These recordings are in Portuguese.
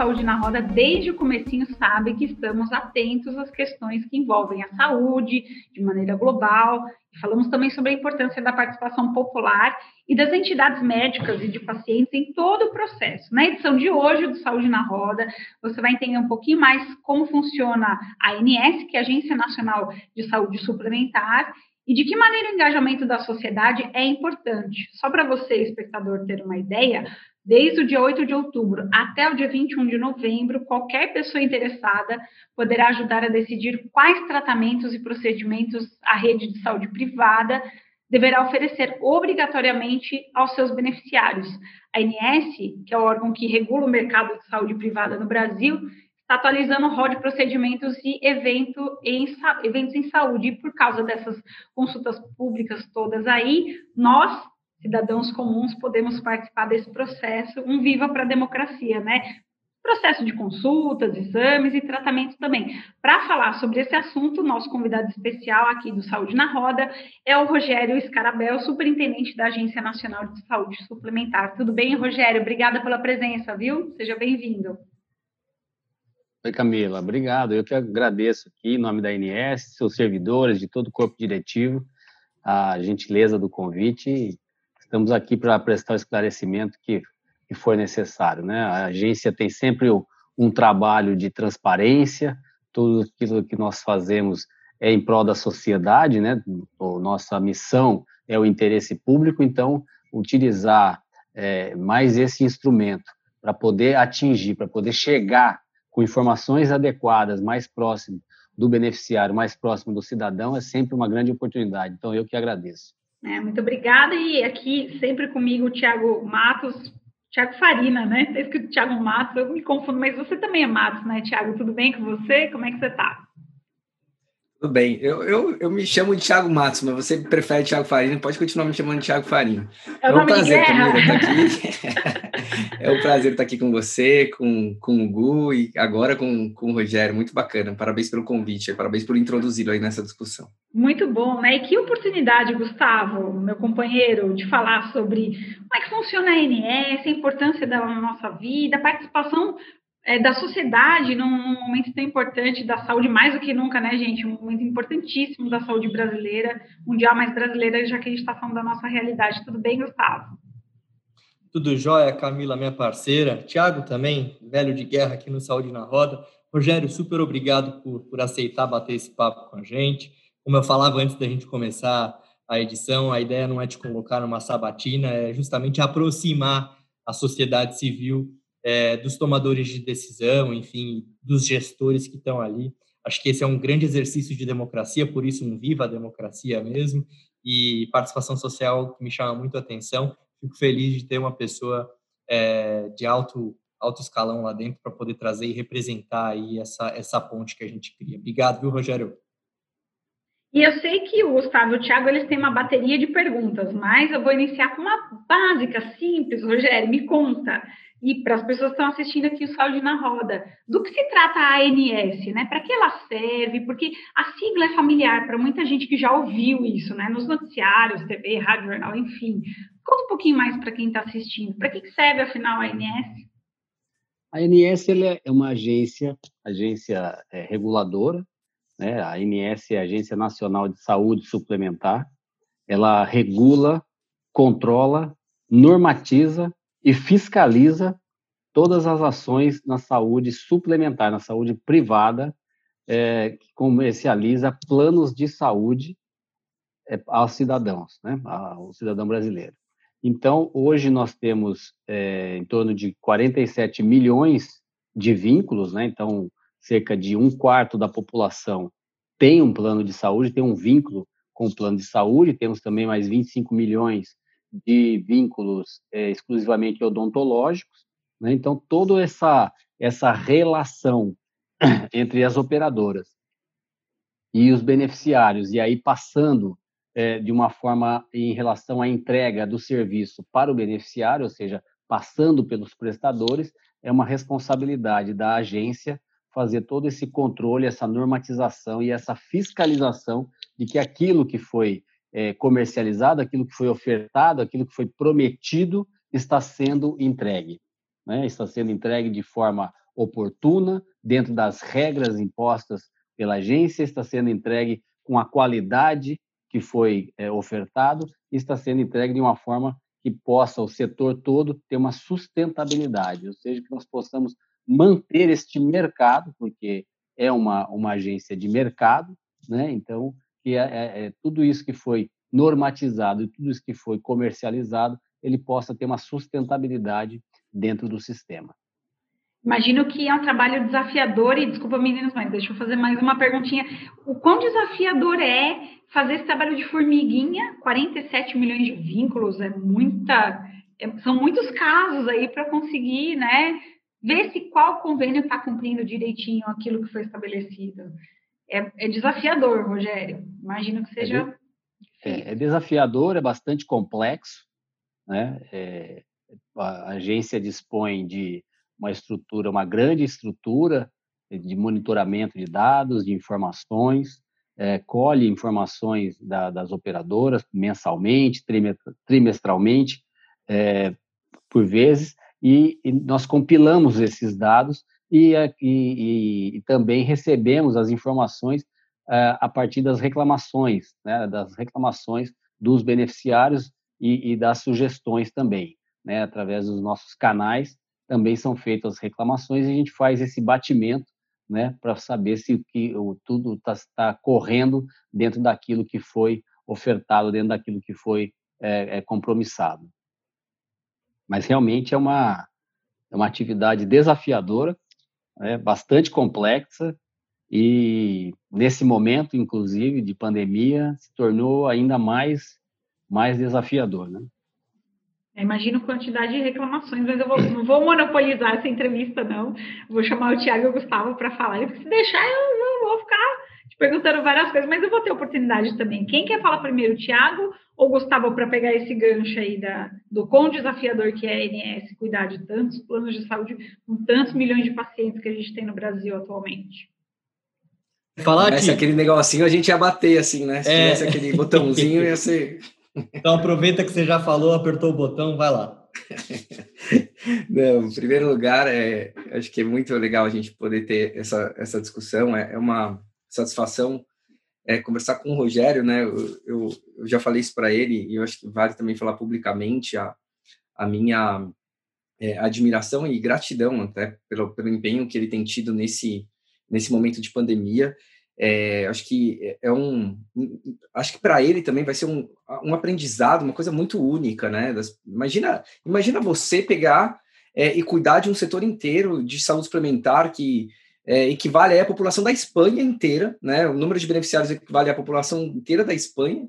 Saúde na Roda, desde o comecinho, sabe que estamos atentos às questões que envolvem a saúde de maneira global. Falamos também sobre a importância da participação popular e das entidades médicas e de pacientes em todo o processo. Na edição de hoje do Saúde na Roda, você vai entender um pouquinho mais como funciona a ANS, que é a Agência Nacional de Saúde Suplementar, e de que maneira o engajamento da sociedade é importante. Só para você, espectador, ter uma ideia, desde o dia 8 de outubro até o dia 21 de novembro, qualquer pessoa interessada poderá ajudar a decidir quais tratamentos e procedimentos a rede de saúde privada deverá oferecer obrigatoriamente aos seus beneficiários. A ANS, que é o órgão que regula o mercado de saúde privada no Brasil, está atualizando o rol de procedimentos e evento em, eventos em saúde. E por causa dessas consultas públicas todas aí, nós, cidadãos comuns, podemos participar desse processo, um viva para a democracia, né? Processo de consultas, exames e tratamento também. Para falar sobre esse assunto, nosso convidado especial aqui do Saúde na Roda é o Rogério Scarabel, superintendente da Agência Nacional de Saúde Suplementar. Tudo bem, Rogério? Obrigada pela presença, viu? Seja bem-vindo. Oi, Camila, obrigado. Eu que agradeço aqui, em nome da INS, seus servidores, de todo o corpo diretivo, a gentileza do convite. Estamos aqui para prestar o esclarecimento que, que for necessário. Né? A agência tem sempre um trabalho de transparência, tudo aquilo que nós fazemos é em prol da sociedade, né? Nossa missão é o interesse público, então, utilizar é, mais esse instrumento para poder atingir, para poder chegar com informações adequadas, mais próximo do beneficiário, mais próximo do cidadão, é sempre uma grande oportunidade. Então, eu que agradeço. É, muito obrigada. E aqui, sempre comigo, o Tiago Matos, Tiago Farina, né? Está escrito Tiago Matos, eu me confundo, mas você também é Matos, né, Tiago? Tudo bem com você? Como é que você está? Tudo bem. Eu, eu, eu me chamo de Thiago Matos, mas você prefere Thiago Farina, pode continuar me chamando de Thiago Farina. É, é um prazer, Camila, estar aqui. é um prazer estar aqui com você, com, com o Gu e agora com, com o Rogério. Muito bacana. Parabéns pelo convite, parabéns por introduzi-lo aí nessa discussão. Muito bom, né? E que oportunidade, Gustavo, meu companheiro, de falar sobre como é que funciona a ANS, a importância da nossa vida, a participação é, da sociedade num, num, momento tão importante da saúde, mais do que nunca, né, gente? Um momento importantíssimo da saúde brasileira, mundial, mas brasileira, já que a gente está falando da nossa realidade. Tudo bem, Gustavo? Tudo jóia, Camila, minha parceira. Tiago também, velho de guerra aqui no Saúde na Roda. Rogério, super obrigado por, por aceitar bater esse papo com a gente. Como eu falava antes da gente começar a edição, a ideia não é te colocar numa sabatina, é justamente aproximar a sociedade civil é, dos tomadores de decisão, enfim, dos gestores que estão ali. Acho que esse é um grande exercício de democracia, por isso um viva a democracia mesmo, e participação social que me chama muito a atenção. Fico feliz de ter uma pessoa é, de alto alto escalão lá dentro para poder trazer e representar aí essa, essa ponte que a gente cria. Obrigado, viu, Rogério? E eu sei que o Gustavo e o Thiago eles têm uma bateria de perguntas, mas eu vou iniciar com uma básica, simples. Rogério, me conta e para as pessoas que estão assistindo aqui o Saúde na Roda, do que se trata a ANS, né? Para que ela serve? Porque a sigla é familiar para muita gente que já ouviu isso, né? Nos noticiários, TV, rádio, jornal, enfim. Conta um pouquinho mais para quem está assistindo. Para que serve, afinal, a ANS? A ANS é uma agência, agência é, reguladora, né? A ANS é a Agência Nacional de Saúde Suplementar. Ela regula, controla, normatiza e fiscaliza todas as ações na saúde suplementar, na saúde privada, é, que comercializa planos de saúde é, aos cidadãos, né, ao cidadão brasileiro. Então, hoje nós temos é, em torno de 47 milhões de vínculos, né, então cerca de um quarto da população tem um plano de saúde, tem um vínculo com o plano de saúde, temos também mais 25 milhões de vínculos é, exclusivamente odontológicos. Né? Então, toda essa, essa relação entre as operadoras e os beneficiários, e aí passando é, de uma forma em relação à entrega do serviço para o beneficiário, ou seja, passando pelos prestadores, é uma responsabilidade da agência fazer todo esse controle, essa normatização e essa fiscalização de que aquilo que foi é, comercializado, aquilo que foi ofertado, aquilo que foi prometido está sendo entregue. Né? Está sendo entregue de forma oportuna, dentro das regras impostas pela agência, está sendo entregue com a qualidade que foi é, ofertado e está sendo entregue de uma forma que possa o setor todo ter uma sustentabilidade, ou seja, que nós possamos manter este mercado, porque é uma, uma agência de mercado, né? então, que é, é, é tudo isso que foi normatizado e tudo isso que foi comercializado, ele possa ter uma sustentabilidade dentro do sistema. Imagino que é um trabalho desafiador, e desculpa, meninos, mas deixa eu fazer mais uma perguntinha. O quão desafiador é fazer esse trabalho de formiguinha? 47 milhões de vínculos, é muita. É, são muitos casos aí para conseguir, né? Ver se qual convênio está cumprindo direitinho aquilo que foi estabelecido. É, é desafiador, Rogério. Imagino que seja. É, é desafiador, é bastante complexo, né? É, a agência dispõe de uma estrutura, uma grande estrutura de monitoramento de dados, de informações, é, colhe informações da, das operadoras mensalmente, trimestralmente, é, por vezes, e, e, nós compilamos esses dados e, e, e também recebemos as informações é, a partir das reclamações, né, das reclamações dos beneficiários e, das sugestões também, né, através dos nossos canais também são feitas as reclamações e a gente faz esse batimento né, para saber se que o, tudo está tá correndo dentro daquilo que foi ofertado, dentro daquilo que foi é, é, compromissado. Mas realmente é uma, é uma atividade desafiadora, é, bastante complexa e nesse momento, inclusive, de pandemia, se tornou ainda mais, mais desafiador. Né? Imagino quantidade de reclamações, mas eu vou, não vou monopolizar essa entrevista, não. Vou chamar o Tiago e o Gustavo para falar. se deixar, eu, te perguntando várias coisas, mas eu vou ter oportunidade também. Quem quer falar primeiro, Tiago ou Gustavo, para pegar esse gancho aí da, do quão desafiador que é a ANS cuidar de tantos planos de saúde com tantos milhões de pacientes que a gente tem no Brasil atualmente? Falar que... aquele negocinho a gente ia bater assim, né? Se é... tivesse aquele botãozinho, ia ser. Então aproveita que você já falou, apertou o botão, vai lá. Não, em primeiro lugar, é, acho que é muito legal a gente poder ter essa, essa discussão. É, é uma satisfação é, conversar com o Rogério, né? Eu, eu, eu já falei isso para ele e eu acho que vale também falar publicamente a, a minha é, admiração e gratidão até pelo, pelo empenho que ele tem tido nesse, nesse momento de pandemia. É, acho que é, é um, acho que para ele também vai ser um, um aprendizado, uma coisa muito única, né? Das, imagina, imagina você pegar é, e cuidar de um setor inteiro de saúde suplementar que é, equivale à população da Espanha inteira, né? O número de beneficiários equivale à população inteira da Espanha.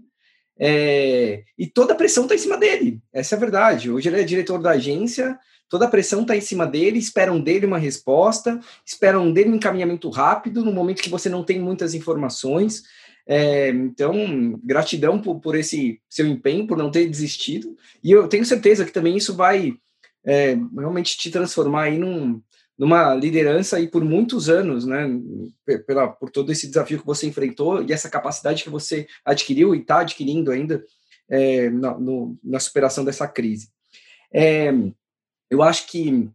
É, e toda a pressão está em cima dele. Essa é a verdade. Hoje ele é diretor da agência, toda a pressão está em cima dele, esperam dele uma resposta, esperam dele um encaminhamento rápido no momento que você não tem muitas informações. É, então, gratidão por, por, esse seu empenho, por não ter desistido. E eu tenho certeza que também isso vai é, realmente te transformar aí num, numa liderança aí por muitos anos, né? Pela, por todo esse desafio que você enfrentou e essa capacidade que você adquiriu e está adquirindo ainda é, na, no, na superação dessa crise. É, eu acho que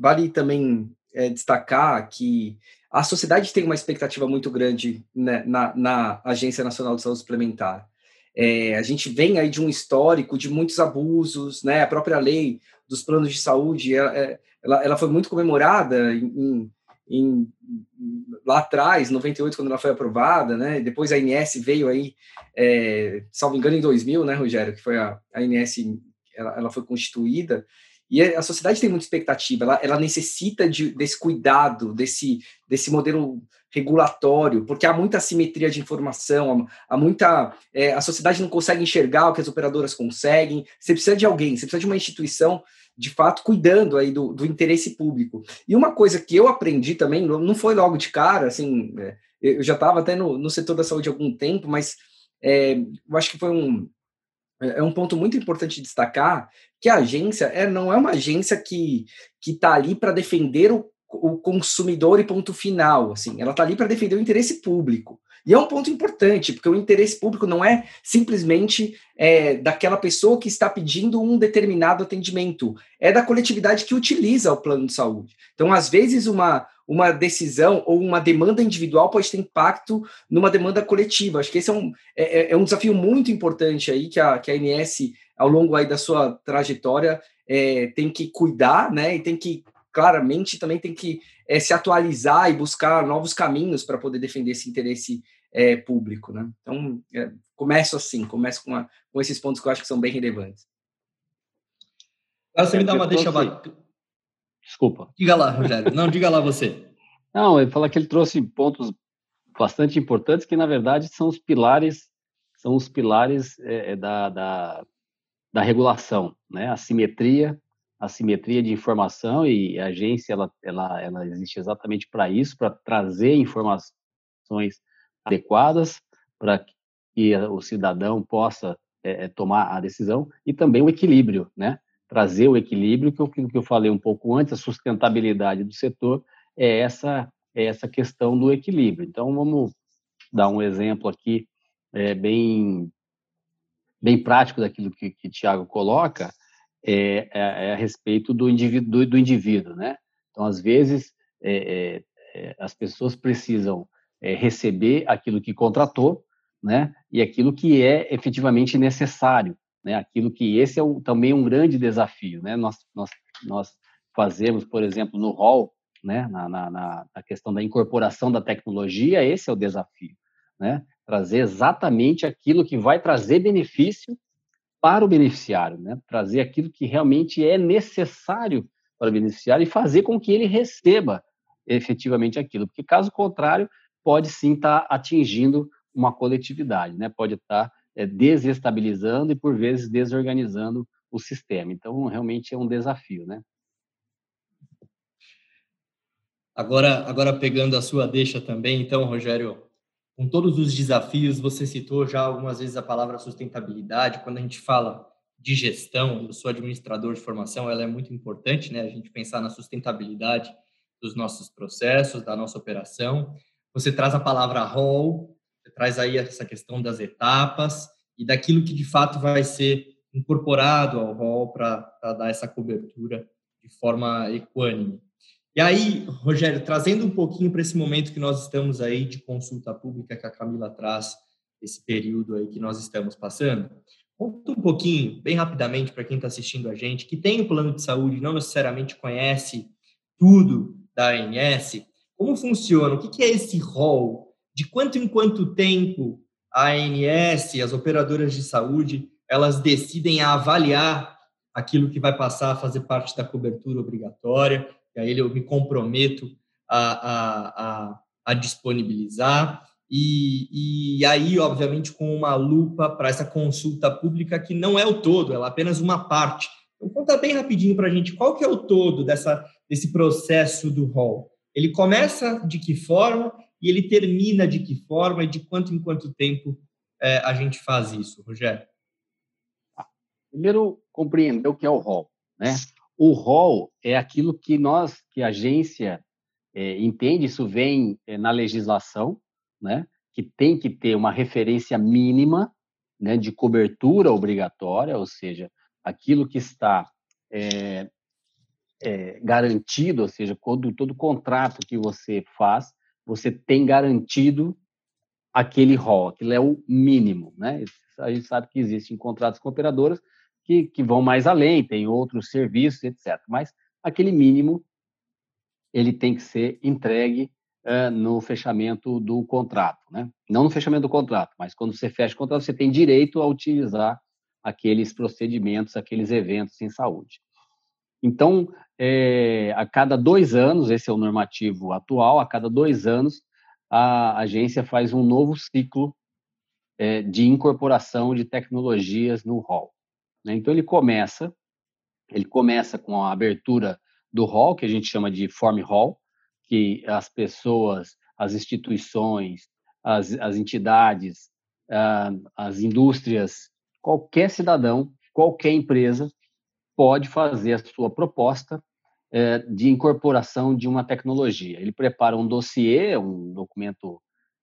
vale também é, destacar que a sociedade tem uma expectativa muito grande né, na, na, Agência Nacional de Saúde Suplementar. É, a gente vem aí de um histórico de muitos abusos, né? A própria lei dos planos de saúde, ela, é, ela, ela foi muito comemorada em, em, lá atrás, 98, quando ela foi aprovada, né? Depois a INS veio aí, é, salvo engano, em 2000, né, Rogério, que foi a, a INS, ela, ela foi constituída. E a sociedade tem muita expectativa, ela, ela necessita de, desse cuidado, desse, desse modelo regulatório, porque há muita assimetria de informação, há muita. É, a sociedade não consegue enxergar o que as operadoras conseguem. Você precisa de alguém, você precisa de uma instituição, de fato, cuidando aí do, do interesse público. E uma coisa que eu aprendi também, não foi logo de cara, assim, é, eu já estava até no, no setor da saúde há algum tempo, mas é, eu acho que foi um, é, é um ponto muito importante destacar que a agência é, não é uma agência que está ali para defender o, o consumidor e ponto final. Assim, ela está ali para defender o interesse público. E é um ponto importante, porque o interesse público não é simplesmente é, daquela pessoa que está pedindo um determinado atendimento, é da coletividade que utiliza o plano de saúde. Então, às vezes, uma, uma decisão ou uma demanda individual pode ter impacto numa demanda coletiva. Acho que esse é um, é, é, é um desafio muito importante aí que a, que a ANS, ao longo aí da sua trajetória, é, tem que cuidar, né? E tem que claramente também tem que é, se atualizar e buscar novos caminhos para poder defender esse interesse é, público, né? Então, é, começo assim, começo com, a, com esses pontos que eu acho que são bem relevantes. Você me dá uma deixa bacana. Desculpa. Diga lá, Rogério. Não, diga lá você. Não, ele fala que ele trouxe pontos bastante importantes que, na verdade, são os pilares são os pilares é, é da, da, da regulação, né? A simetria a simetria de informação e a agência ela, ela, ela existe exatamente para isso, para trazer informações adequadas para que o cidadão possa é, tomar a decisão e também o equilíbrio, né? Trazer o equilíbrio que eu, que eu falei um pouco antes, a sustentabilidade do setor é essa é essa questão do equilíbrio. Então vamos dar um exemplo aqui é, bem bem prático daquilo que, que Tiago coloca é, é, a respeito do indivíduo, do, do, indivíduo, né? Então, às vezes, as pessoas precisam receber aquilo que contratou, né? E aquilo que é efetivamente necessário, né? Aquilo que esse é o, também um grande desafio, né? Nós, nós, nós fazemos, por exemplo, no hall, né? Na, na, na questão da incorporação da tecnologia, esse é o desafio, né? Trazer exatamente aquilo que vai trazer benefício para o beneficiário, né? trazer aquilo que realmente é necessário para o beneficiário e fazer com que ele receba efetivamente aquilo, porque caso contrário, pode sim estar tá atingindo uma coletividade, né? pode estar tá, é, desestabilizando e por vezes desorganizando o sistema. Então, realmente é um desafio, né? Agora, agora pegando a sua deixa também, então, Rogério, com todos os desafios, você citou já algumas vezes a palavra sustentabilidade. Quando a gente fala de gestão, eu sou administrador de formação, ela é muito importante, né? A gente pensar na sustentabilidade dos nossos processos, da nossa operação. Você traz a palavra rol, traz aí essa questão das etapas e daquilo que de fato vai ser incorporado ao rol para dar essa cobertura de forma equânime. E aí, Rogério, trazendo um pouquinho para esse momento que nós estamos aí de consulta pública que a Camila traz, esse período aí que nós estamos passando, conta um pouquinho, bem rapidamente, para quem está assistindo a gente, que tem o um plano de saúde, não necessariamente conhece tudo da ANS, como funciona, o que, é esse rol, de quanto em quanto tempo a ANS, as operadoras de saúde, elas decidem avaliar aquilo que vai passar a fazer parte da cobertura obrigatória, e aí eu me comprometo a, a, a, a disponibilizar. E, e, aí, obviamente, com uma lupa para essa consulta pública que não é o todo, ela é apenas uma parte. Então, conta bem rapidinho para a gente qual que é o todo dessa, desse processo do rol. Ele começa de que forma e ele termina de que forma e de quanto em quanto tempo é, a gente faz isso, Rogério? Primeiro, compreender o que é o rol, né? O rol é aquilo que nós, que a agência é, entende, isso vem é, na legislação, né, que tem que ter uma referência mínima né, de cobertura obrigatória, ou seja, aquilo que está é, é, garantido, ou seja, quando todo contrato que você faz, você tem garantido aquele rol, aquilo é o mínimo, né? A gente sabe que existem contratos com operadoras que, que vão mais além, tem outros serviços, etc. Mas aquele mínimo ele tem que ser entregue uh, no fechamento do contrato, né? Não no fechamento do contrato, mas quando você fecha o contrato, você tem direito a utilizar aqueles procedimentos, aqueles eventos em saúde. Então, é, a cada dois anos, esse é o normativo atual, a cada dois anos, a agência faz um novo ciclo é, de incorporação de tecnologias no rol. Né? Então ele começa, ele começa com a abertura do hall, que a gente chama de form hall, que as pessoas, as instituições, as, as entidades, uh, as indústrias, qualquer cidadão, qualquer empresa pode fazer a sua proposta uh, de incorporação de uma tecnologia. Ele prepara um dossiê, um documento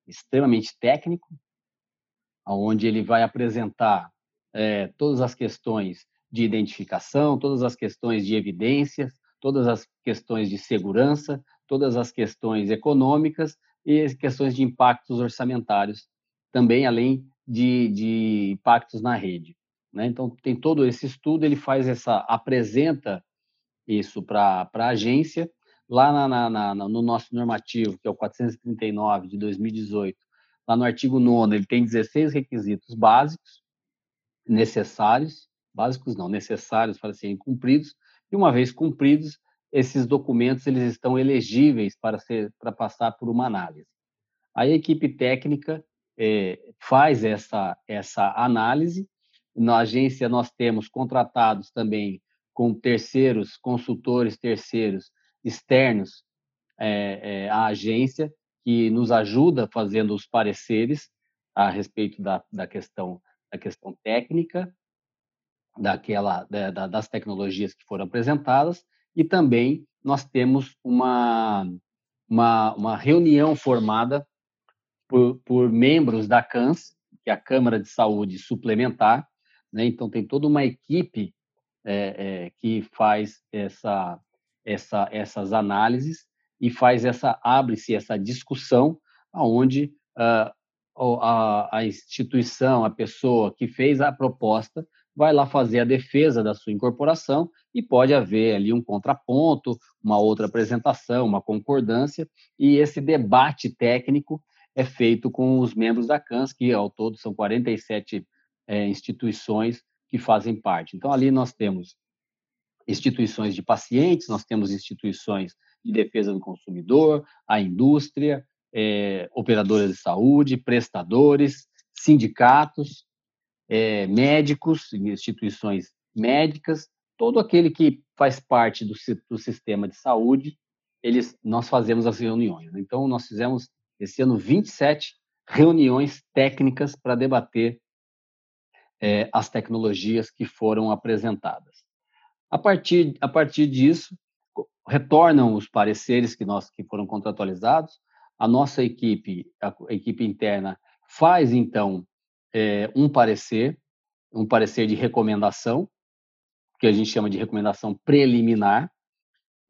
extremamente técnico, onde ele vai apresentar é, todas as questões de identificação, todas as questões de evidências, todas as questões de segurança, todas as questões econômicas e as questões de impactos orçamentários, também além de, de impactos na rede. Né? Então, tem todo esse estudo, ele faz essa, apresenta isso para a agência, lá na, na, na, no nosso normativo, que é o 439 de 2018, lá no artigo 9 ele tem 16 requisitos básicos necessários, básicos não, necessários para serem cumpridos, e uma vez cumpridos, esses documentos eles estão elegíveis para ser para passar por uma análise. A equipe técnica é, faz essa essa análise. Na agência nós temos contratados também com terceiros consultores terceiros externos é, é, à agência que nos ajuda fazendo os pareceres a respeito da, da questão da questão técnica daquela da, das tecnologias que foram apresentadas e também nós temos uma, uma, uma reunião formada por, por, membros da CANS, que é a Câmara de Saúde Suplementar, né? então tem toda uma equipe é, é, que faz essa, essa, essas análises e faz essa abre-se essa discussão aonde uh, a, a instituição, a pessoa que fez a proposta vai lá fazer a defesa da sua incorporação e pode haver ali um contraponto, uma outra apresentação, uma concordância, e esse debate técnico é feito com os membros da CANS, que ao todo são 47 é, instituições que fazem parte. Então, ali nós temos instituições de pacientes, nós temos instituições de defesa do consumidor, a indústria, é, operadoras de saúde, prestadores, sindicatos, é, médicos, instituições médicas, todo aquele que faz parte do, do sistema de saúde, eles, nós fazemos as reuniões. Né? Então, nós fizemos esse ano 27 reuniões técnicas para debater é, as tecnologias que foram apresentadas. A partir, a partir disso, retornam os pareceres que nós que foram contratualizados. A nossa equipe, a equipe interna, faz então é, um parecer, um parecer de recomendação, que a gente chama de recomendação preliminar,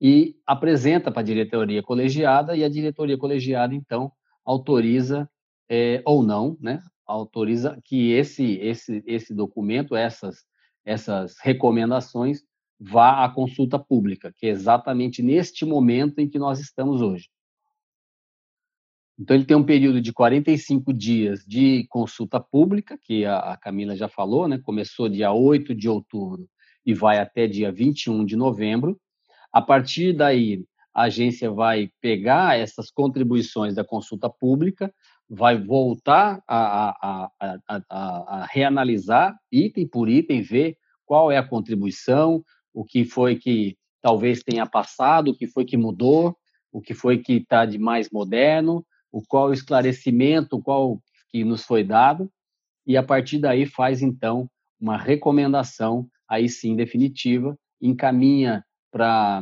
e apresenta para a diretoria colegiada, e a diretoria colegiada, então, autoriza é, ou não, né, autoriza que esse, esse, esse documento, essas, essas recomendações, vá à consulta pública, que é exatamente neste momento em que nós estamos hoje. Então, ele tem um período de 45 dias de consulta pública, que a, Camila já falou, né? começou dia 8 de outubro e vai até dia 21 de novembro. A partir daí, a agência vai pegar essas contribuições da consulta pública, vai voltar a, a, a, a, reanalisar item por item, ver qual é a contribuição, o que foi que talvez tenha passado, o que foi que mudou, o que foi que está de mais moderno, o qual esclarecimento, qual que nos foi dado, e a partir daí faz então uma recomendação, aí sim definitiva, encaminha para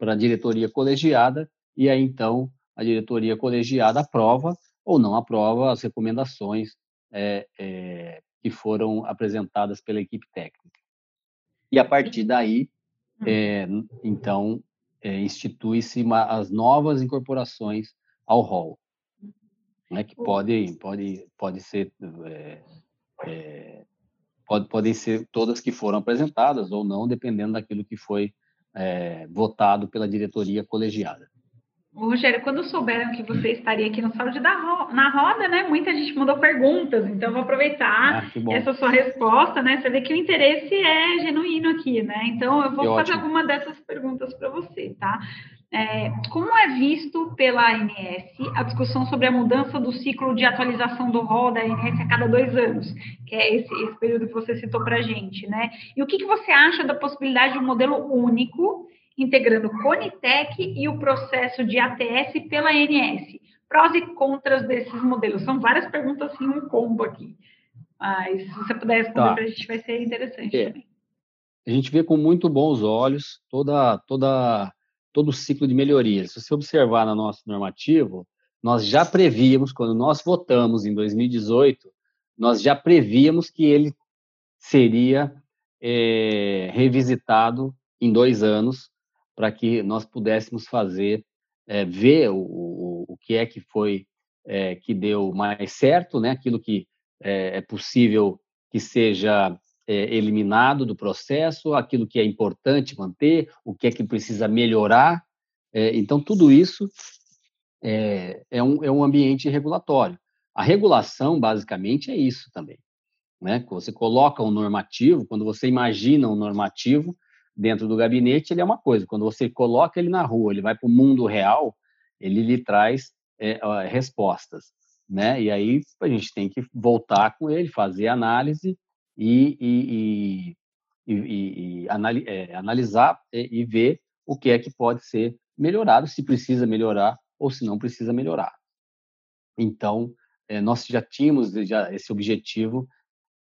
a diretoria colegiada, e aí então a diretoria colegiada aprova ou não aprova as recomendações é, é, que foram apresentadas pela equipe técnica. E a partir daí, é, então, institui-se as novas incorporações ao rol né, que podem pode, pode ser pode, podem ser todas que foram apresentadas ou não, dependendo daquilo que foi votado pela diretoria colegiada. Rogério, quando souberam que você estaria aqui no Saúde da ro na Roda, né? Muita gente mandou perguntas, então vou aproveitar ah, essa sua resposta, né? Você vê que o interesse é genuíno aqui, né? Então eu vou que fazer ótimo. alguma dessas perguntas para você, tá? É, como é visto pela ANS a discussão sobre a mudança do ciclo de atualização do rol da ANS a cada dois anos, que é esse, esse período que você citou para a gente, né? E o que, que você acha da possibilidade de um modelo único, integrando o Conitec e o processo de ATS pela ANS? Prós e contras desses modelos. São várias perguntas, assim, um combo aqui. Mas se você puder responder tá. para a gente, vai ser interessante é. também. A gente vê com muito bons olhos toda, toda todo o ciclo de melhorias. Se você observar no nosso normativo, nós já prevíamos, quando nós votamos em 2018, nós já prevíamos que ele seria é, revisitado em dois anos para que nós pudéssemos fazer, é, ver o, o, o, que é que foi é, que deu mais certo, né? aquilo que é, é possível que seja eliminado do processo, aquilo que é importante manter, o que é que precisa melhorar. Então, tudo isso é, é, um, é um ambiente regulatório. A regulação, basicamente, é isso também. Né? Você coloca um normativo, quando você imagina um normativo dentro do gabinete, ele é uma coisa. Quando você coloca ele na rua, ele vai para o mundo real, ele lhe traz é, respostas. Né? E aí a gente tem que voltar com ele, fazer análise e, e, e, e é, analisar e ver o que é que pode ser melhorado, se precisa melhorar ou se não precisa melhorar. Então, é, nós já tínhamos já esse objetivo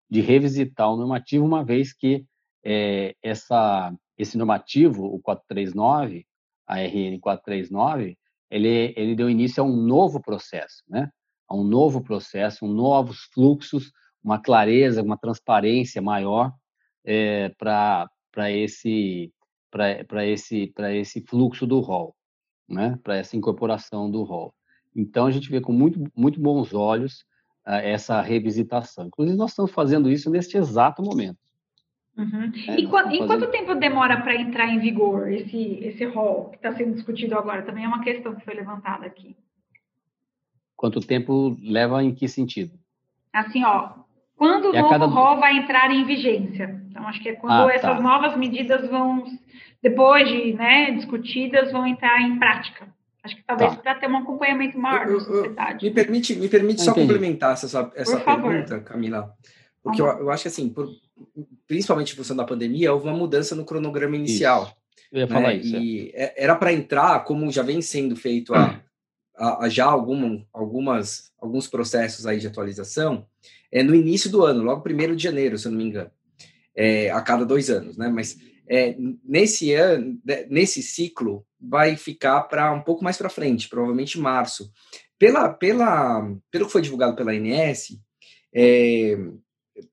de revisitar o normativo, uma vez que é, essa, esse normativo, o 439, a RN 439, ele, ele deu início a um novo processo, né? a um novo processo, um novos fluxos, uma clareza, uma transparência maior é, para esse para esse para esse fluxo do rol, né? Para essa incorporação do rol. Então a gente vê com muito muito bons olhos uh, essa revisitação. Inclusive nós estamos fazendo isso neste exato momento. Uhum. É, e quanto, em quanto tempo demora para entrar em vigor esse esse rol que está sendo discutido agora? Também é uma questão que foi levantada aqui. Quanto tempo leva em que sentido? Assim, ó, quando o novo cada... rol vai entrar em vigência? Então, acho que é quando ah, essas tá. novas medidas vão, depois de né, discutidas, vão entrar em prática. Acho que talvez tá. para ter um acompanhamento maior da sociedade. Me permite, me permite só complementar essa, essa pergunta, Camila. Porque eu, eu, acho que, assim, por, principalmente em função da pandemia, houve uma mudança no cronograma inicial. Isso. Eu ia né? falar isso. E é. era para entrar, como já vem sendo feito há, há já algum, algumas, alguns processos aí de atualização, é no início do ano, logo 1 de janeiro, se eu não me engano, é, a cada dois anos, né? Mas é, nesse ano, né, nesse ciclo, vai ficar para um pouco mais para frente, provavelmente março. Pela, pela, pelo que foi divulgado pela ANS, é,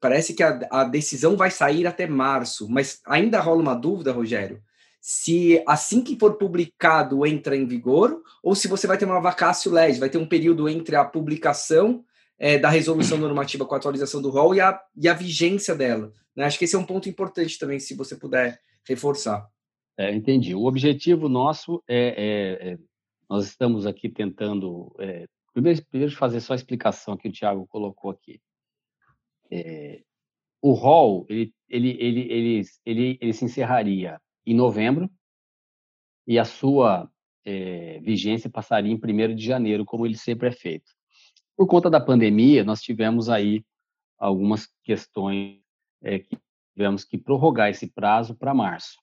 parece que a, a, decisão vai sair até março, mas ainda rola uma dúvida, Rogério, se assim que for publicado entra em vigor, ou se você vai ter uma vacácio legis, vai ter um período entre a publicação é, da resolução normativa com a atualização do rol e a, e a vigência dela. Né? Acho que esse é um ponto importante também, se você puder reforçar. É, entendi. O objetivo nosso é, é, é nós estamos aqui tentando é, primeiro, primeiro fazer só a explicação que o Tiago colocou aqui. É, o rol ele, ele, ele, ele, ele, ele se encerraria em novembro e a sua é, vigência passaria em 1 de janeiro, como ele sempre é feito. Por conta da pandemia, nós tivemos aí algumas questões é, que tivemos que prorrogar esse prazo para março.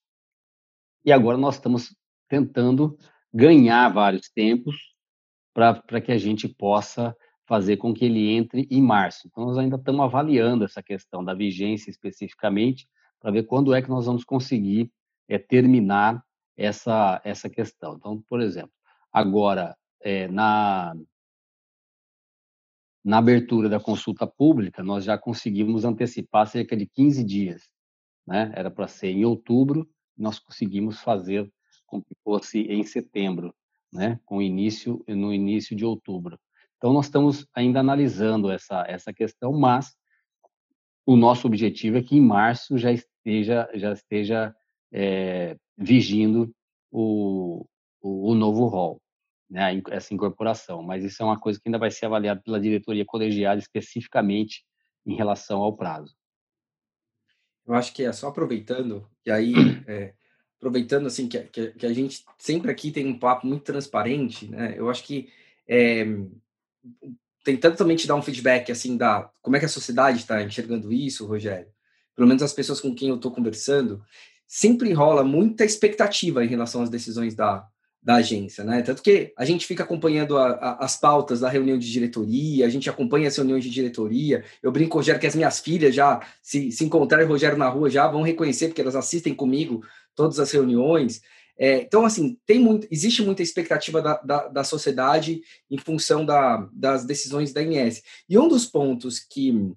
E agora nós estamos tentando ganhar vários tempos para que a gente possa fazer com que ele entre em março. Então, nós ainda estamos avaliando essa questão da vigência especificamente, para ver quando é que nós vamos conseguir é, terminar essa, essa questão. Então, por exemplo, agora, é, na, na abertura da consulta pública, nós já conseguimos antecipar cerca de 15 dias. Né? Era para ser em outubro, nós conseguimos fazer com que fosse em setembro, né? com início no início de outubro. Então, nós estamos ainda analisando essa, essa questão, mas o nosso objetivo é que em março já esteja, já esteja é, vigindo o, o, o novo rol né, essa incorporação, mas isso é uma coisa que ainda vai ser avaliada pela diretoria colegiada especificamente em relação ao prazo. Eu acho que é só aproveitando, e aí, é, aproveitando assim, que, que, que, a gente sempre aqui tem um papo muito transparente, né, eu acho que é, tentando também te dar um feedback, assim, da como é que a sociedade está enxergando isso, Rogério, pelo menos as pessoas com quem eu estou conversando, sempre rola muita expectativa em relação às decisões da, da agência, né? Tanto que a gente fica acompanhando a, a, as pautas da reunião de diretoria, a gente acompanha as reuniões de diretoria. Eu brinco, Rogério, que as minhas filhas já, se, se encontrarem Rogério na rua, já vão reconhecer, porque elas assistem comigo todas as reuniões. É, então, assim, tem muito, existe muita expectativa da, da, da sociedade em função da, das decisões da INS. E um dos pontos que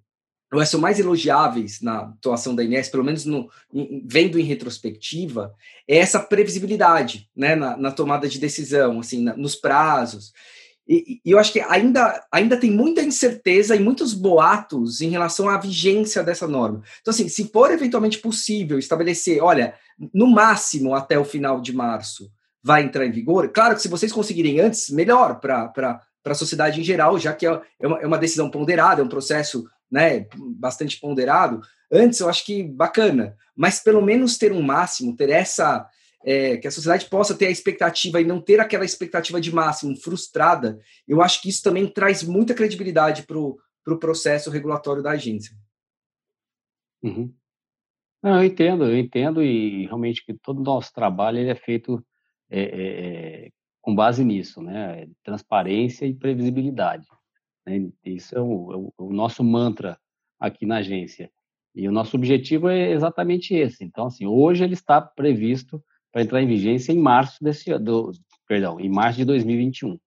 são mais elogiáveis na atuação da Inés, pelo menos no, em, vendo em retrospectiva, é essa previsibilidade né, na, na tomada de decisão, assim, na, nos prazos. E, e, eu acho que ainda, ainda tem muita incerteza e muitos boatos em relação à vigência dessa norma. Então, assim, se for eventualmente possível estabelecer, olha, no máximo até o final de março vai entrar em vigor, claro que se vocês conseguirem antes, melhor para a sociedade em geral, já que é, é uma, é uma decisão ponderada, é um processo né, bastante ponderado. Antes eu acho que bacana, mas pelo menos ter um máximo, ter essa é, que a sociedade possa ter a expectativa e não ter aquela expectativa de máximo frustrada, eu acho que isso também traz muita credibilidade para o pro processo regulatório da agência. Uhum. Não, eu entendo, eu entendo e realmente que todo o nosso trabalho ele é feito é, é, é com base nisso, né? Transparência e previsibilidade. Né? Isso é o, é o, o nosso mantra aqui na agência. E o nosso objetivo é exatamente esse. Então, assim, hoje ele está previsto para entrar em vigência em março desse do, perdão, em março de 2021.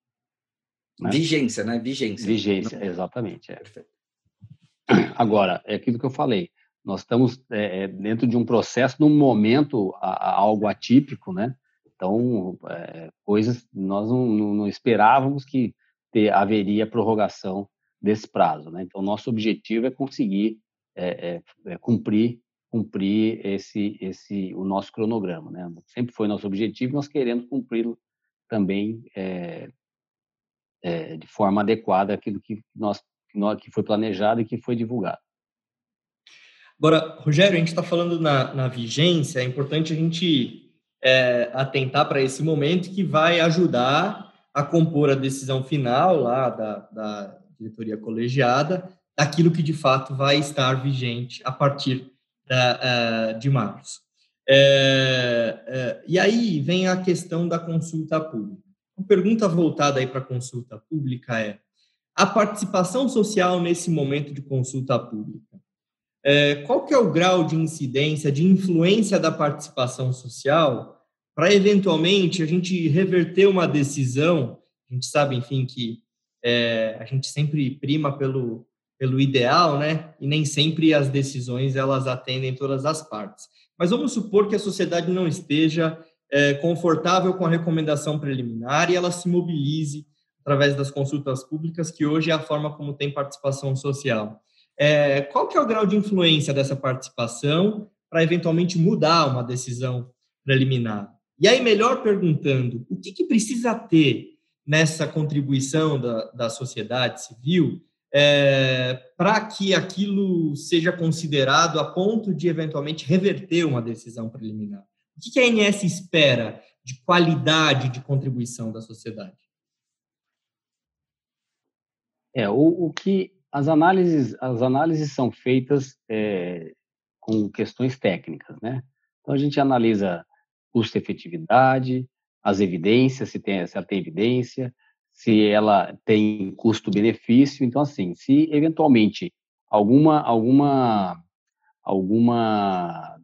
Né? Vigência, né? Vigência. Vigência, exatamente. É. Agora, é aquilo que eu falei. Nós estamos é, é, dentro de um processo, num momento a, a algo atípico, né? Então, é, coisas nós não, não, não, esperávamos que ter, haveria prorrogação desse prazo, né? Então, nosso objetivo é conseguir é, é, é cumprir cumprir esse esse o nosso cronograma, né? Sempre foi nosso objetivo, nós queremos cumpri-lo também é, é, de forma adequada aquilo que nós que foi planejado e que foi divulgado. Agora, Rogério, a gente está falando na, na, vigência, é importante a gente é, atentar para esse momento que vai ajudar a compor a decisão final lá da, da diretoria colegiada, daquilo que de fato vai estar vigente a partir de março. É, é, e aí vem a questão da consulta pública. Uma pergunta voltada aí para a consulta pública é: a participação social nesse momento de consulta pública, é, qual que é o grau de incidência, de influência da participação social para eventualmente a gente reverter uma decisão? A gente sabe, enfim, que é, a gente sempre prima pelo pelo ideal, né? E nem sempre as decisões elas atendem todas as partes. Mas vamos supor que a sociedade não esteja é, confortável com a recomendação preliminar e ela se mobilize através das consultas públicas, que hoje é a forma como tem participação social. É, qual que é o grau de influência dessa participação para eventualmente mudar uma decisão preliminar? E aí, melhor perguntando, o que, que precisa ter nessa contribuição da, da sociedade civil é, para que aquilo seja considerado a ponto de eventualmente reverter uma decisão preliminar? O que a ANS espera de qualidade de contribuição da sociedade? É, o, o que as análises, as análises são feitas é, com questões técnicas, né? Então a gente analisa custo-efetividade, as evidências, se tem, se ela tem evidência, se ela tem custo-benefício. Então, assim, se eventualmente alguma, alguma, alguma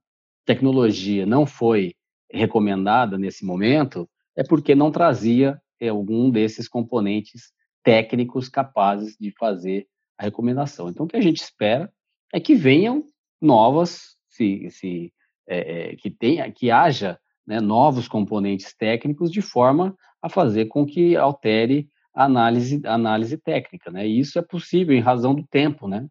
tecnologia não foi recomendada nesse momento, é porque não trazia é, algum desses componentes técnicos capazes de fazer a recomendação. Então, o que a gente espera é que venham novas, se, se é que tenha, que haja né, novos componentes técnicos de forma a fazer com que altere a análise, a análise técnica, né? E isso é possível em razão do tempo, né?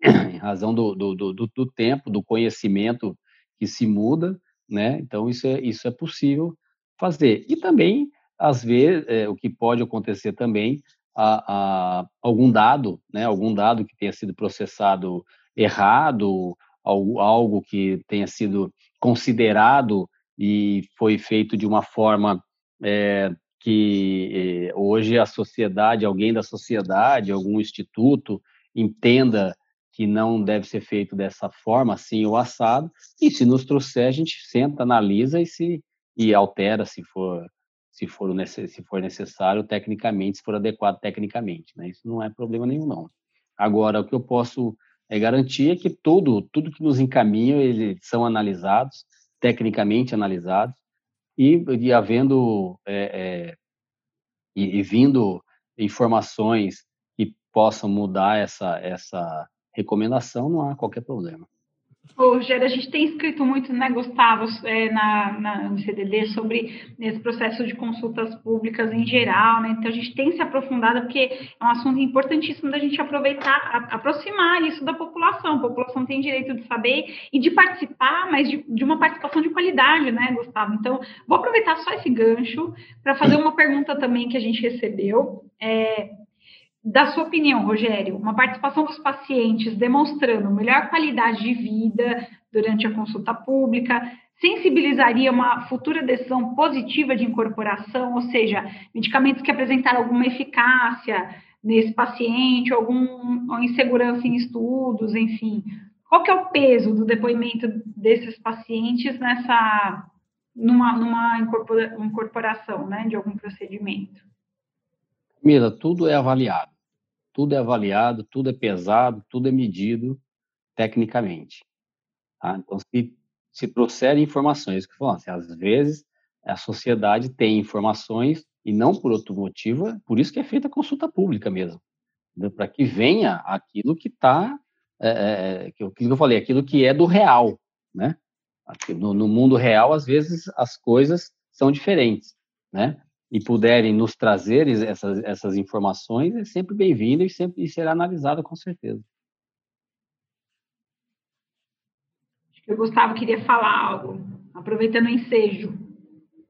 em razão do, do, do, do, tempo, do conhecimento que se muda, né? Então isso é isso é possível fazer. E também às vezes é, o que pode acontecer também a, a, algum dado, né? Algum dado que tenha sido processado errado, algo, que tenha sido considerado e foi feito de uma forma é, que eh, hoje a sociedade, alguém da sociedade, algum instituto entenda que não deve ser feito dessa forma, assim ou assado, e se nos trouxer, a gente senta, analisa e se e altera se for se for, se for necessário tecnicamente, se for adequado tecnicamente, né? Isso não é problema nenhum, não. Agora, o que eu posso é garantir que tudo, tudo que nos encaminha, eles são analisados, tecnicamente analisados, e, e havendo é, é, e, e, vindo informações que possam mudar essa, essa recomendação, não há qualquer problema. Ô, Rogério, a gente tem escrito muito, né, Gustavo, é, na, na, no CDD sobre esse processo de consultas públicas em geral, né? Então a gente tem se aprofundado porque é um assunto importantíssimo da gente aproveitar, a, aproximar isso da população. A população tem direito de saber e de participar, mas de, de uma participação de qualidade, né, Gustavo? Então, vou aproveitar só esse gancho para fazer uma pergunta também que a gente recebeu. É, da sua opinião, Rogério, uma participação dos pacientes demonstrando melhor qualidade de vida durante a consulta pública sensibilizaria uma futura decisão positiva de incorporação, ou seja, medicamentos que apresentaram alguma eficácia nesse paciente, alguma insegurança em estudos, enfim. Qual que é o peso do depoimento desses pacientes nessa numa, numa incorporação, né, de algum procedimento? Mira, tudo é avaliado tudo é avaliado, tudo é pesado, tudo é medido tecnicamente. Tá? Então, se, se informações, que falam assim, às vezes a sociedade tem informações e não por outro motivo, é por isso que é feita a consulta pública mesmo, para que venha aquilo que está, é, é, aquilo que eu falei, aquilo que é do real, né? No, no mundo real, às vezes as coisas são diferentes, né? E puderem nos trazer essas, essas informações, é sempre bem-vindo e sempre e será analisado com certeza. Acho que o Gustavo queria falar algo, aproveitando o ensejo.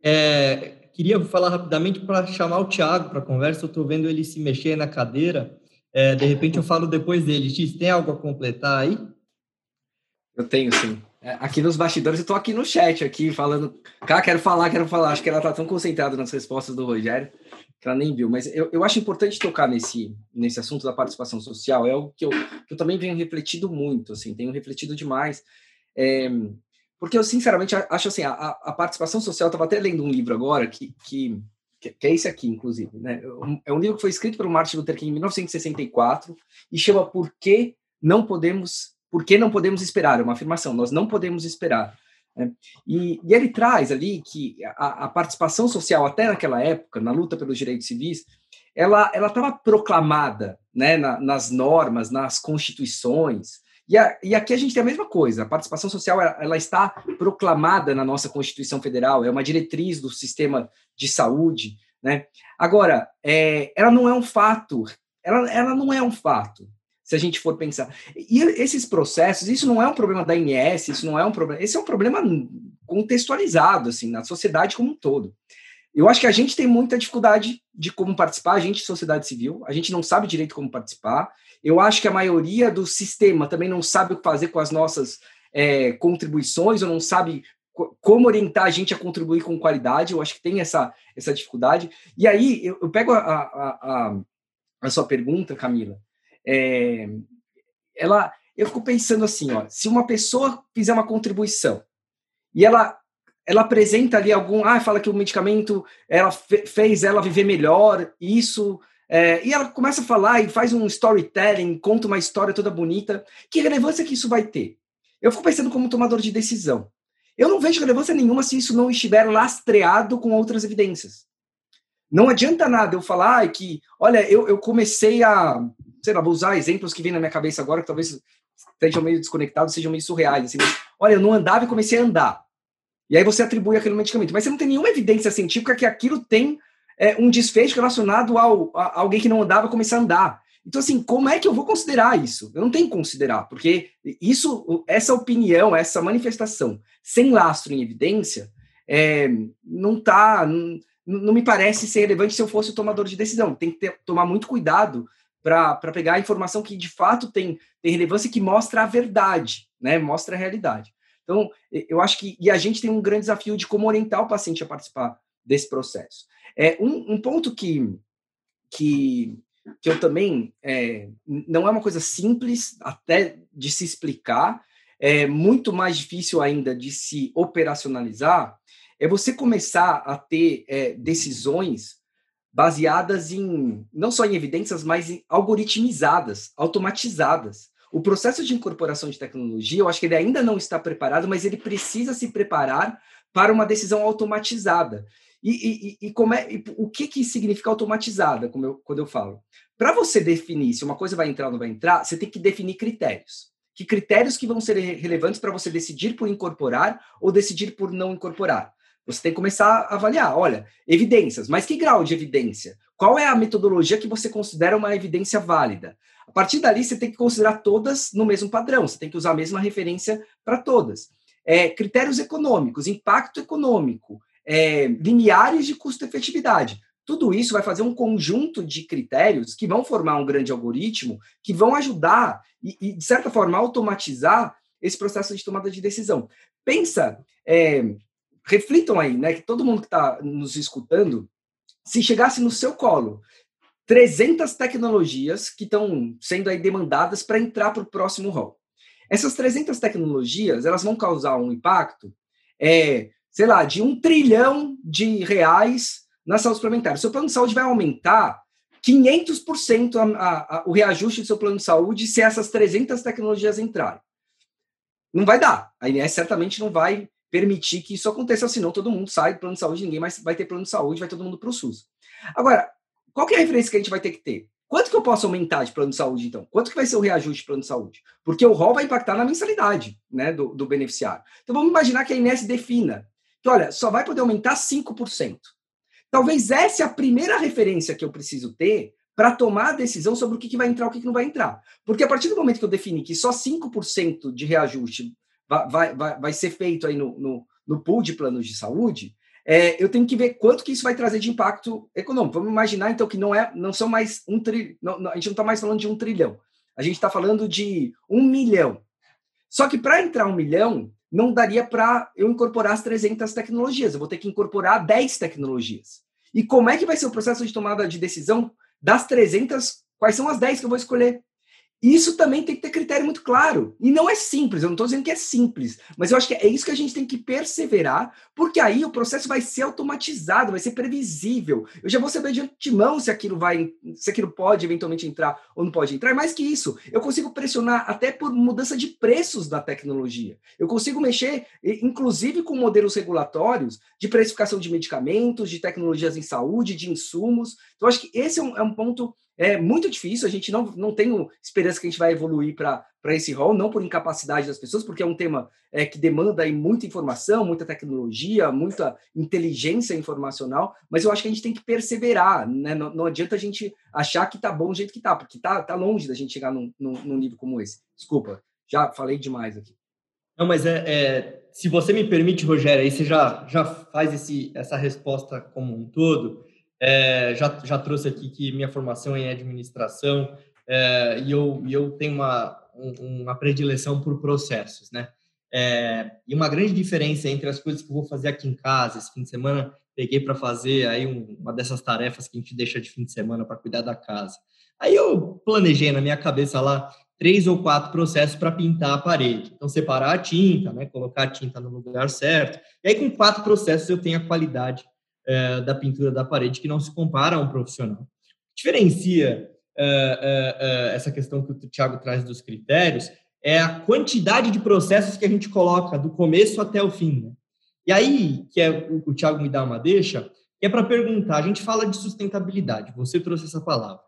É, queria falar rapidamente para chamar o Tiago para a conversa, eu estou vendo ele se mexer na cadeira, é, de repente eu falo depois dele. X, tem algo a completar aí? Eu tenho, sim. É, aqui nos bastidores, eu estou aqui no chat, aqui, falando, cara, quero falar, quero falar. Acho que ela está tão concentrada nas respostas do Rogério que ela nem viu. Mas eu, eu acho importante tocar nesse, nesse assunto da participação social. É algo que eu, que eu também venho refletido muito, assim, tenho refletido demais. É, porque eu, sinceramente, acho assim, a, a participação social, estava até lendo um livro agora, que, que, que é esse aqui, inclusive, né? É um livro que foi escrito por Martin Luther King em 1964 e chama Por que não podemos por que não podemos esperar? É uma afirmação, nós não podemos esperar. Né? E, e, ele traz ali que a, a, participação social, até naquela época, na luta pelos direitos civis, ela estava proclamada né, na, nas normas, nas constituições. E, a, e, aqui a gente tem a mesma coisa, a participação social ela, ela está proclamada na nossa Constituição Federal, é uma diretriz do sistema de saúde. Né? Agora, é, ela não é um fato, ela, ela não é um fato se a gente for pensar. E esses processos, isso não é um problema da INS, isso não é um problema, esse é um problema contextualizado assim na sociedade como um todo. Eu acho que a gente tem muita dificuldade de como participar, a gente sociedade civil, a gente não sabe direito como participar. Eu acho que a maioria do sistema também não sabe o que fazer com as nossas é, contribuições, ou não sabe como orientar a gente a contribuir com qualidade. Eu acho que tem essa, essa dificuldade. E aí eu, eu pego a, a, a, a sua pergunta, Camila, é, ela, eu fico pensando assim, ó, se uma pessoa fizer uma contribuição e ela ela apresenta ali algum, ah, fala que o medicamento ela fez ela viver melhor, isso, é, e ela começa a falar e faz um storytelling, conta uma história toda bonita, que relevância que isso vai ter? Eu fico pensando como tomador de decisão. Eu não vejo relevância nenhuma se isso não estiver lastreado com outras evidências. Não adianta nada eu falar que, olha, eu, eu comecei a sei lá, vou usar exemplos que vêm na minha cabeça agora, que talvez estejam meio desconectados, sejam meio surreais. Assim, mas, olha, eu não andava e comecei a andar. E aí você atribui aquele medicamento. Mas você não tem nenhuma evidência científica que aquilo tem é, um desfecho relacionado ao, a, alguém que não andava começar a andar. Então, assim, como é que eu vou considerar isso? Eu não tenho que considerar, porque isso, essa opinião, essa manifestação sem lastro em evidência, é, não tá, não, não, me parece ser relevante se eu fosse o tomador de decisão. Tem que ter, tomar muito cuidado para pegar a informação que de fato tem, tem relevância e que mostra a verdade, né? Mostra a realidade. Então, eu acho que e a gente tem um grande desafio de como orientar o paciente a participar desse processo. É um, um ponto que, que que eu também é, não é uma coisa simples até de se explicar, é muito mais difícil ainda de se operacionalizar, é você começar a ter é, decisões baseadas em não só em evidências, mas em algoritmizadas, automatizadas. O processo de incorporação de tecnologia, eu acho que ele ainda não está preparado, mas ele precisa se preparar para uma decisão automatizada. E, e, e, como é, e o que, que significa automatizada, como eu, quando eu falo? Para você definir se uma coisa vai entrar ou não vai entrar, você tem que definir critérios. Que critérios que vão ser relevantes para você decidir por incorporar ou decidir por não incorporar? Você tem que começar a avaliar, olha, evidências, mas que grau de evidência? Qual é a metodologia que você considera uma evidência válida? A partir dali, você tem que considerar todas no mesmo padrão, você tem que usar a mesma referência para todas. É, critérios econômicos, impacto econômico, é, limiares de custo-efetividade. Tudo isso vai fazer um conjunto de critérios que vão formar um grande algoritmo que vão ajudar e, e de certa forma, automatizar esse processo de tomada de decisão. Pensa, é, reflitam aí, né, que todo mundo que está nos escutando, se chegasse no seu colo 300 tecnologias que estão sendo aí demandadas para entrar para o próximo rol. Essas 300 tecnologias, elas vão causar um impacto, é, sei lá, de um trilhão de reais na saúde suplementar. Seu plano de saúde vai aumentar 500% a, a, a, o reajuste do seu plano de saúde se essas 300 tecnologias entrarem. Não vai dar. A INS certamente não vai permitir que isso aconteça, senão todo mundo sai do plano de saúde, ninguém mais vai ter plano de saúde, vai todo mundo para o SUS. Agora, qual é a referência que a gente vai ter que ter? Quanto que eu posso aumentar de plano de saúde, então? Quanto que vai ser o reajuste de plano de saúde? Porque o rol vai impactar na mensalidade né, do, do beneficiário. Então, vamos imaginar que a INS defina que, olha, só vai poder aumentar 5%. Talvez essa é a primeira referência que eu preciso ter para tomar a decisão sobre o que, que vai entrar e o que, que não vai entrar. Porque a partir do momento que eu defini que só 5% de reajuste vai, vai, vai ser feito aí no, no, no pool de planos de saúde, é, eu tenho que ver quanto que isso vai trazer de impacto econômico. Vamos imaginar, então, que não é, não são mais um trilhão, a gente não está mais falando de um trilhão, a gente está falando de um milhão. Só que para entrar um milhão, não daria para eu incorporar as 300 tecnologias, eu vou ter que incorporar 10 tecnologias. E como é que vai ser o processo de tomada de decisão das 300? Quais são as 10 que eu vou escolher? Isso também tem que ter critério muito claro. E não é simples, eu não estou dizendo que é simples, mas eu acho que é isso que a gente tem que perseverar, porque aí o processo vai ser automatizado, vai ser previsível. Eu já vou saber de antemão se aquilo vai, se aquilo pode eventualmente entrar ou não pode entrar. Mais que isso, eu consigo pressionar até por mudança de preços da tecnologia. Eu consigo mexer, inclusive, com modelos regulatórios de precificação de medicamentos, de tecnologias em saúde, de insumos. Então, acho que esse é um, é um ponto é muito difícil, a gente não, não tem esperança que a gente vai evoluir para esse rol, não por incapacidade das pessoas, porque é um tema é, que demanda aí muita informação, muita tecnologia, muita inteligência informacional, mas eu acho que a gente tem que perseverar, né? não, não adianta a gente achar que está bom do jeito que está, porque está tá longe da gente chegar num, num, num, nível como esse. Desculpa, já falei demais aqui. Não, mas é, é, se você me permite, Rogério, aí você já, já faz esse, essa resposta como um todo, é, já, já trouxe aqui que minha formação é em administração é, e, eu, e eu tenho uma, um, uma predileção por processos, né? É, e uma grande diferença entre as coisas que eu vou fazer aqui em casa, esse fim de semana, peguei para fazer aí um, uma dessas tarefas que a gente deixa de fim de semana para cuidar da casa. Aí eu planejei na minha cabeça lá três ou quatro processos para pintar a parede. Então, separar a tinta, né, colocar a tinta no lugar certo. E aí, com quatro processos, eu tenho a qualidade é, da pintura da parede que não se compara a um profissional. Diferencia é, essa questão que o Tiago traz dos critérios é a quantidade de processos que a gente coloca do começo até o fim. Né? E aí, que é o, o Tiago me dá uma deixa, é para perguntar, a gente fala de sustentabilidade, você trouxe essa palavra.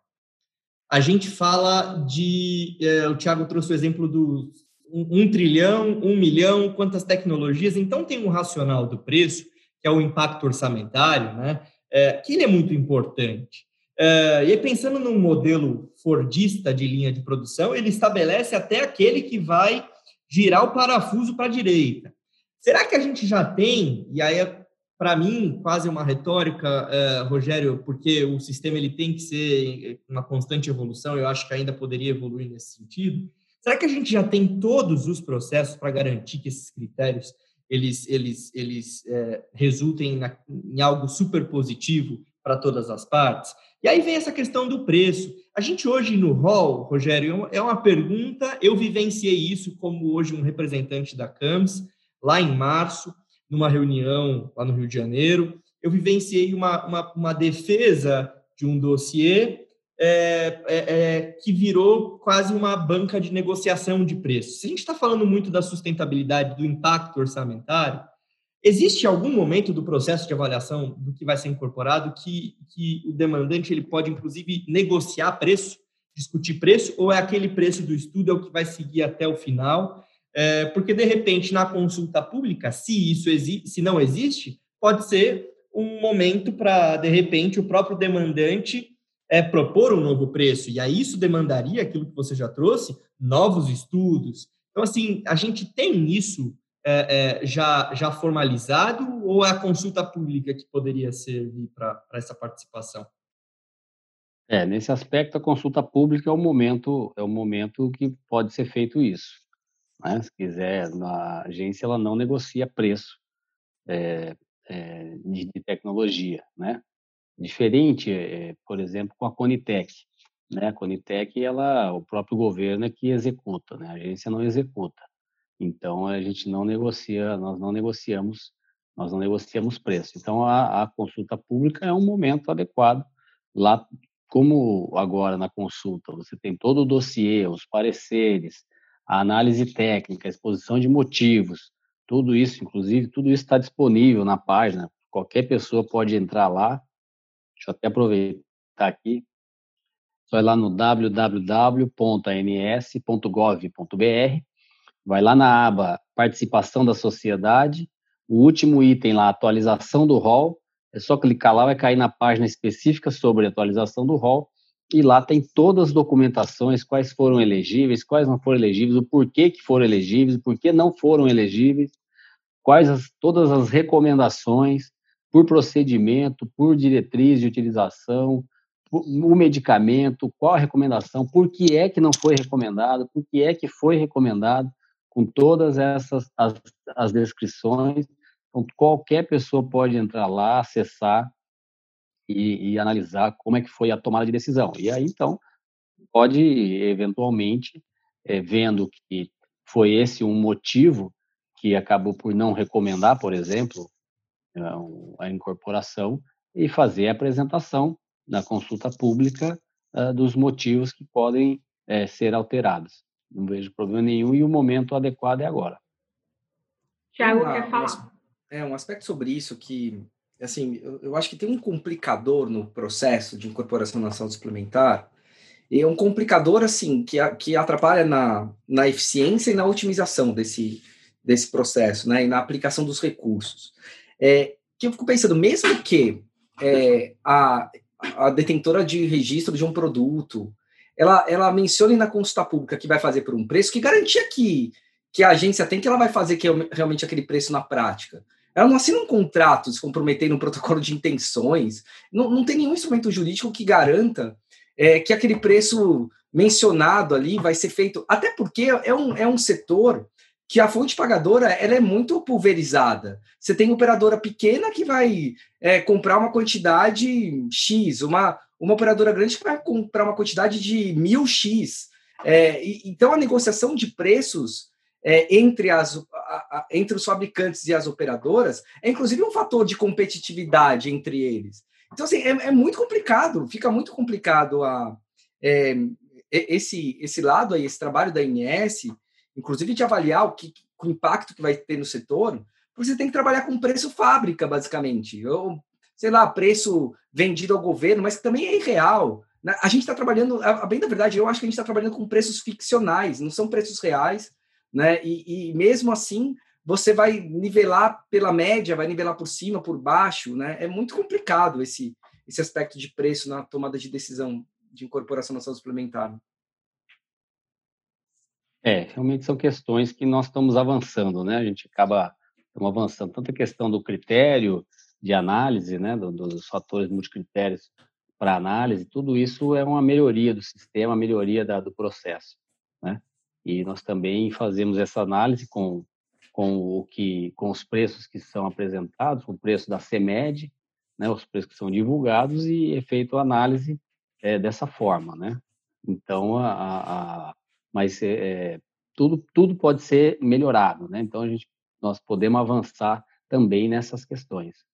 A gente fala de, é, o Tiago trouxe o exemplo do um, um, trilhão, um milhão, quantas tecnologias. Então, tem um racional do preço que é o impacto orçamentário, né? É, que ele é muito importante. É, e pensando num modelo fordista de linha de produção, ele estabelece até aquele que vai girar o parafuso para a direita. Será que a gente já tem, e aí é, para mim, quase uma retórica, é, Rogério, porque o sistema ele tem que ser uma constante evolução, eu acho que ainda poderia evoluir nesse sentido. Será que a gente já tem todos os processos para garantir que esses critérios eles, eles, eles é, resultem na, em algo super positivo para todas as partes. E aí vem essa questão do preço. A gente hoje no hall, Rogério, é uma pergunta, eu vivenciei isso como hoje um representante da CAMS, lá em março, numa reunião lá no Rio de Janeiro, eu vivenciei uma, uma, uma defesa de um dossiê é, é, é, que virou quase uma banca de negociação de preços. Se a gente está falando muito da sustentabilidade, do impacto orçamentário, Existe algum momento do processo de avaliação do que vai ser incorporado que, que o demandante ele pode, inclusive, negociar preço, discutir preço, ou é aquele preço do estudo é o que vai seguir até o final? É, porque, de repente, na consulta pública, se isso se não existe, pode ser um momento para, de repente, o próprio demandante é, propor um novo preço. E aí isso demandaria aquilo que você já trouxe, novos estudos. Então, assim, a gente tem isso é, é, já, já formalizado ou é a consulta pública que poderia servir para essa participação? É, nesse aspecto, a consulta pública é o momento, é o momento que pode ser feito isso. Né? Se quiser, a agência ela não negocia preço é, é, de, tecnologia, né? Diferente, é, por exemplo, com a Conitec. Né? A Conitec, ela, o próprio governo é que executa, né? a agência não executa. Então, a gente não negocia, nós não negociamos, nós não negociamos preço. Então, a, a consulta pública é um momento adequado. Lá, como agora na consulta, você tem todo o dossiê, os pareceres, a análise técnica, a exposição de motivos, tudo isso, inclusive, tudo isso está disponível na página. Qualquer pessoa pode entrar lá. Deixa eu até aproveitar aqui. Só ir lá no www.ans.gov.br vai lá na aba Participação da Sociedade, o último item lá, atualização do rol, é só clicar lá, vai cair na página específica sobre atualização do rol, e lá tem todas as documentações, quais foram elegíveis, quais não foram elegíveis, o porquê que foram elegíveis, por que não foram elegíveis, quais as, todas as recomendações por procedimento, por diretriz de utilização, o medicamento, qual a recomendação, por que é que não foi recomendado, por que é que foi recomendado, com todas essas as, as descrições. Então, qualquer pessoa pode entrar lá, acessar e, e, analisar como é que foi a tomada de decisão. E aí, então, pode, eventualmente, é, vendo que foi esse um motivo que acabou por não recomendar, por exemplo, a incorporação, e fazer a apresentação na consulta pública uh, dos motivos que podem uh, ser alterados. Não vejo problema nenhum e o momento adequado é agora. Tiago, quer falar? É, um aspecto sobre isso que, assim, eu, eu, acho que tem um complicador no processo de incorporação na saúde suplementar, e é um complicador, assim, que, que atrapalha na, na eficiência e na otimização desse, desse processo, né, e na aplicação dos recursos. É, que eu fico pensando, mesmo que é, a, a detentora de registro de um produto, ela, ela mencione na consulta pública que vai fazer por um preço, que garantia que, que a agência tem que ela vai fazer que é realmente aquele preço na prática? Ela não assina um contrato se comprometendo um protocolo de intenções, não, não tem nenhum instrumento jurídico que garanta é, que aquele preço mencionado ali vai ser feito, até porque é um, é um setor que a fonte pagadora ela é muito pulverizada. Você tem operadora pequena que vai é, comprar uma quantidade X, uma, uma operadora grande que vai comprar uma quantidade de mil X. É, e, então, a negociação de preços é, entre, as, a, a, entre os fabricantes e as operadoras é, inclusive, um fator de competitividade entre eles. Então, assim, é, é muito complicado, fica muito complicado a, é, esse, esse lado aí, esse trabalho da INS, inclusive de avaliar o, que, o impacto que vai ter no setor, porque você tem que trabalhar com preço fábrica, basicamente. Ou sei lá, preço vendido ao governo, mas que também é irreal. A gente está trabalhando, a, bem da verdade, eu acho que a gente está trabalhando com preços ficcionais, não são preços reais, né? E, e, mesmo assim, você vai nivelar pela média, vai nivelar por cima, por baixo, né? É muito complicado esse, esse aspecto de preço na tomada de decisão de incorporação na saúde suplementar. É, realmente são questões que nós estamos avançando, né? A gente acaba estamos avançando tanto a questão do critério, de análise, né, dos fatores multicritérios para análise, tudo isso é uma melhoria do sistema, melhoria da, do processo, né? E nós também fazemos essa análise com com o que com os preços que são apresentados, o preço da CEMED, né, os preços que são divulgados e é feito a análise é, dessa forma, né? Então, a, a mas é, tudo tudo pode ser melhorado, né? Então a gente nós podemos avançar também nessas questões.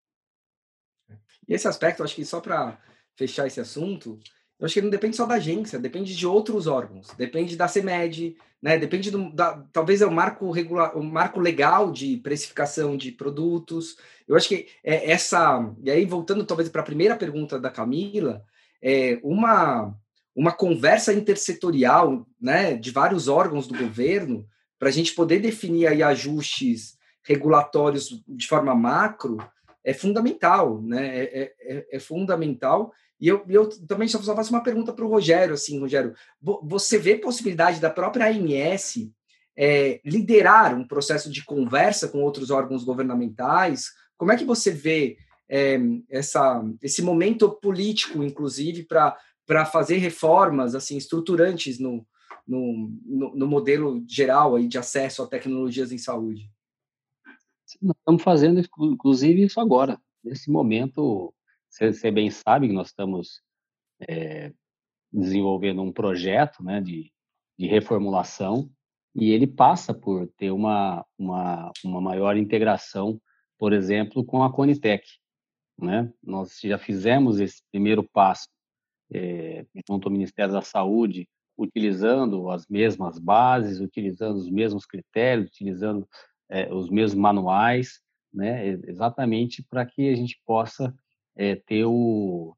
E esse aspecto, acho que só para fechar esse assunto, eu acho que não depende só da agência, depende de outros órgãos, depende da CEMED, né? Depende do, da, talvez é o marco regular, o marco legal de precificação de produtos. Eu acho que é essa, e aí voltando talvez para a primeira pergunta da Camila, é uma uma conversa intersetorial, né, de vários órgãos do governo para a gente poder definir aí ajustes regulatórios de forma macro é fundamental, né? É, é, é, é fundamental. E eu, eu também só faço uma pergunta para o Rogério, assim, Rogério, você vê possibilidade da própria ANS é, liderar um processo de conversa com outros órgãos governamentais? Como é que você vê é, essa, esse momento político, inclusive, para fazer reformas assim estruturantes no, no, no, no, modelo geral aí de acesso a tecnologias em saúde? Nós estamos fazendo, inclusive, isso agora. Nesse momento, você bem sabe que nós estamos é, desenvolvendo um projeto né, de, de reformulação e ele passa por ter uma, uma, uma maior integração, por exemplo, com a Conitec. Né? Nós já fizemos esse primeiro passo é, junto ao Ministério da Saúde, utilizando as mesmas bases, utilizando os mesmos critérios, utilizando é, os mesmos manuais, né? exatamente para que a gente possa é, ter o,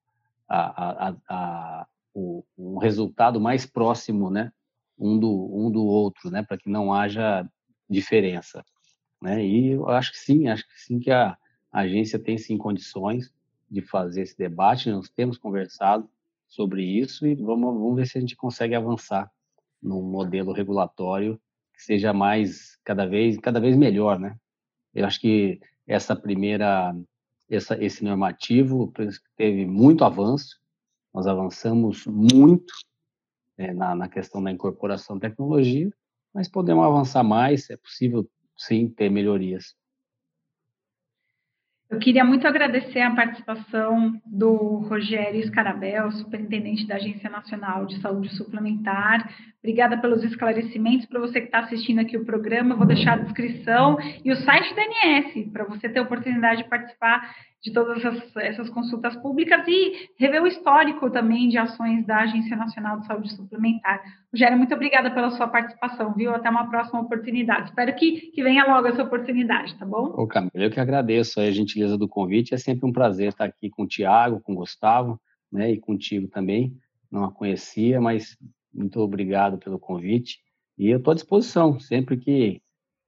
a, a, a, o, um resultado mais próximo, né, um do, um do outro, né, para que não haja diferença. Né? E eu acho que sim, acho que sim que a, a agência tem sim condições de fazer esse debate, nós temos conversado sobre isso e vamos, vamos ver se a gente consegue avançar num modelo regulatório que seja mais cada vez cada vez melhor, né? Eu acho que essa primeira essa, esse normativo teve muito avanço, nós avançamos muito é, na, na questão da incorporação de tecnologia, mas podemos avançar mais, é possível sim ter melhorias. Eu queria muito agradecer a participação do Rogério Scarabel, superintendente da Agência Nacional de Saúde Suplementar. Obrigada pelos esclarecimentos. Para você que está assistindo aqui o programa, vou deixar a descrição e o site da ANS, para você ter a oportunidade de participar de todas essas, essas, consultas públicas e rever o histórico também de ações da Agência Nacional de Saúde Suplementar. Rogério, muito obrigada pela sua participação, viu? Até uma próxima oportunidade. Espero que, que venha logo essa oportunidade, tá bom? Ô, Camila, eu que agradeço a gentileza do convite. É sempre um prazer estar aqui com o Tiago, com o Gustavo, né, e contigo também. Não a conhecia, mas muito obrigado pelo convite. E eu estou à disposição, sempre que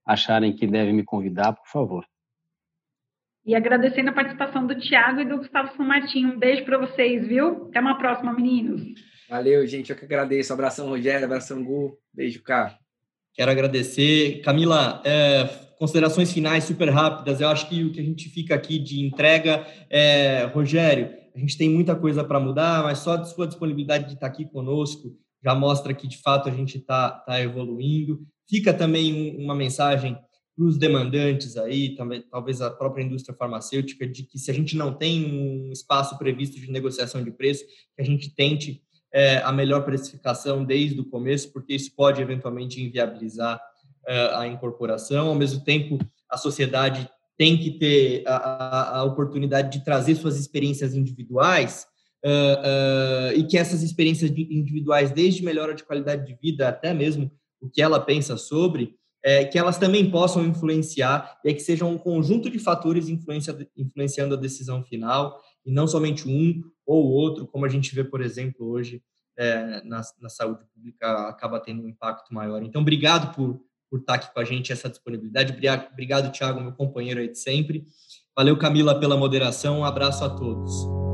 acharem que devem me convidar, por favor. E agradecendo a participação do Tiago e do Gustavo São Martinho. Um beijo para vocês, viu? Até uma próxima, meninos. Valeu, gente. Eu que agradeço. Abração, Rogério. Abração, Gu. Beijo, cá. Quero agradecer. Camila, é, considerações finais super rápidas. Eu acho que o que a gente fica aqui de entrega é, Rogério, a gente tem muita coisa para mudar, mas só a sua disponibilidade de estar aqui conosco já mostra que, de fato, a gente está tá evoluindo. Fica também uma mensagem para os demandantes aí, talvez a própria indústria farmacêutica, de que se a gente não tem um espaço previsto de negociação de preço, que a gente tente é, a melhor precificação desde o começo, porque isso pode eventualmente inviabilizar é, a incorporação. Ao mesmo tempo, a sociedade tem que ter a, a, oportunidade de trazer suas experiências individuais uh, uh, e que essas experiências individuais, desde melhora de qualidade de vida até mesmo o que ela pensa sobre, é, que elas também possam influenciar e é que sejam um conjunto de fatores influencia, influenciando a decisão final e não somente um ou outro, como a gente vê, por exemplo, hoje é, na, na, saúde pública acaba tendo um impacto maior. Então, obrigado por, por estar aqui com a gente, essa disponibilidade. Obrigado Tiago, meu companheiro aí de sempre. Valeu, Camila, pela moderação. Um abraço a todos.